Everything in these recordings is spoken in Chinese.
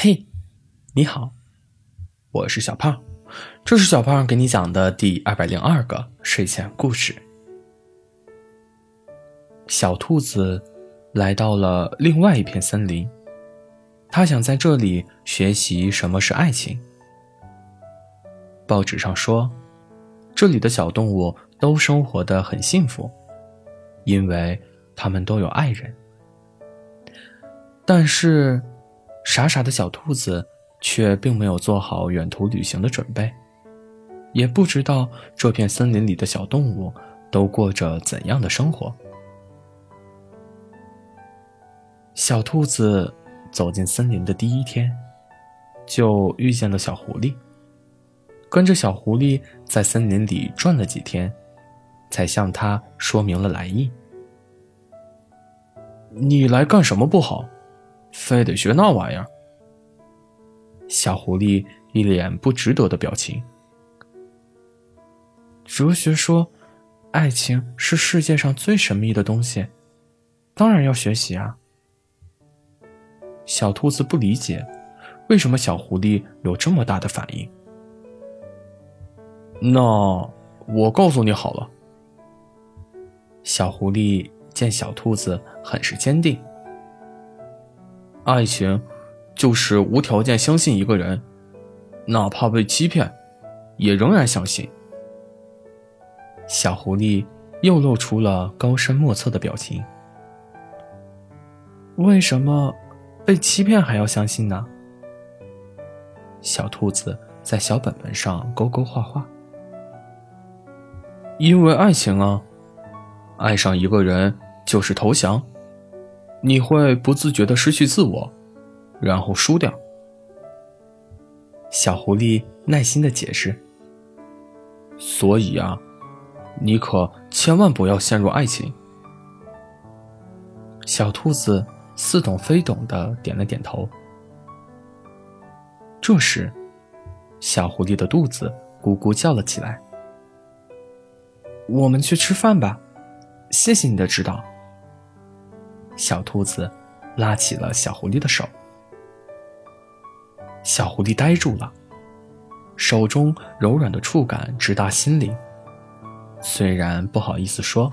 嘿，你好，我是小胖，这是小胖给你讲的第二百零二个睡前故事。小兔子来到了另外一片森林，它想在这里学习什么是爱情。报纸上说，这里的小动物都生活的很幸福，因为它们都有爱人。但是。傻傻的小兔子却并没有做好远途旅行的准备，也不知道这片森林里的小动物都过着怎样的生活。小兔子走进森林的第一天，就遇见了小狐狸。跟着小狐狸在森林里转了几天，才向他说明了来意。你来干什么不好？非得学那玩意儿？小狐狸一脸不值得的表情。哲学说，爱情是世界上最神秘的东西，当然要学习啊。小兔子不理解，为什么小狐狸有这么大的反应。那我告诉你好了。小狐狸见小兔子很是坚定。爱情，就是无条件相信一个人，哪怕被欺骗，也仍然相信。小狐狸又露出了高深莫测的表情。为什么被欺骗还要相信呢？小兔子在小本本上勾勾画画。因为爱情啊，爱上一个人就是投降。你会不自觉的失去自我，然后输掉。小狐狸耐心的解释。所以啊，你可千万不要陷入爱情。小兔子似懂非懂的点了点头。这时，小狐狸的肚子咕咕叫了起来。我们去吃饭吧，谢谢你的指导。小兔子拉起了小狐狸的手，小狐狸呆住了，手中柔软的触感直达心灵。虽然不好意思说，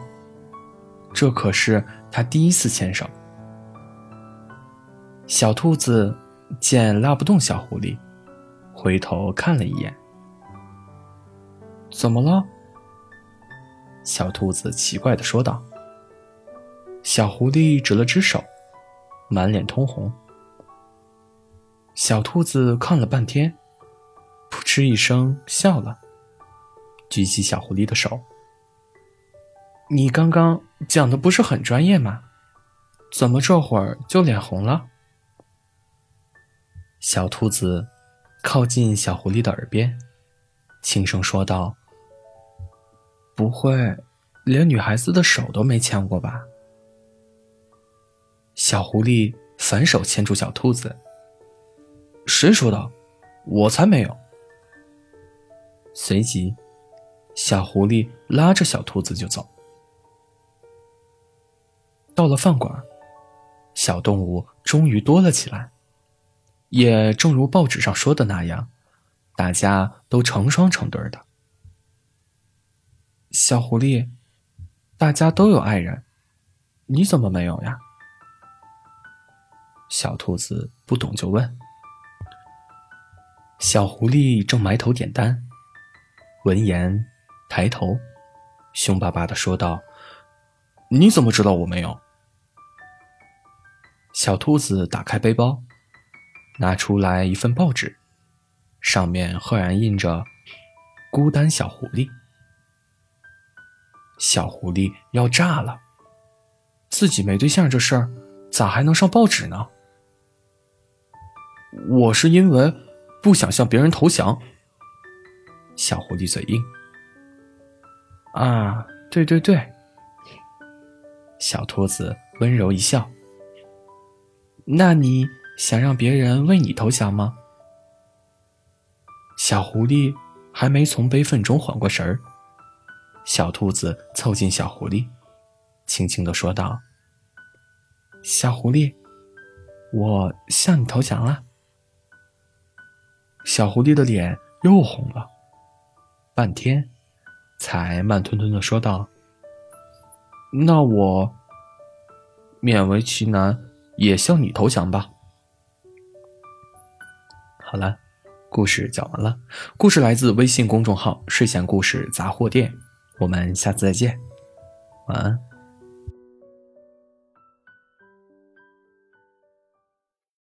这可是他第一次牵手。小兔子见拉不动小狐狸，回头看了一眼。怎么了？小兔子奇怪的说道。小狐狸指了指手，满脸通红。小兔子看了半天，扑哧一声笑了，举起小狐狸的手：“你刚刚讲的不是很专业吗？怎么这会儿就脸红了？”小兔子靠近小狐狸的耳边，轻声说道：“不会，连女孩子的手都没牵过吧？”小狐狸反手牵住小兔子。谁说的？我才没有。随即，小狐狸拉着小兔子就走。到了饭馆，小动物终于多了起来。也正如报纸上说的那样，大家都成双成对的。小狐狸，大家都有爱人，你怎么没有呀？小兔子不懂就问。小狐狸正埋头点单，闻言抬头，凶巴巴的说道：“你怎么知道我没有？”小兔子打开背包，拿出来一份报纸，上面赫然印着“孤单小狐狸”。小狐狸要炸了，自己没对象这事儿，咋还能上报纸呢？我是因为不想向别人投降。小狐狸嘴硬。啊，对对对。小兔子温柔一笑。那你想让别人为你投降吗？小狐狸还没从悲愤中缓过神儿。小兔子凑近小狐狸，轻轻的说道：“小狐狸，我向你投降了。”小狐狸的脸又红了，半天，才慢吞吞的说道：“那我勉为其难也向你投降吧。”好了，故事讲完了。故事来自微信公众号“睡前故事杂货店”，我们下次再见，晚安。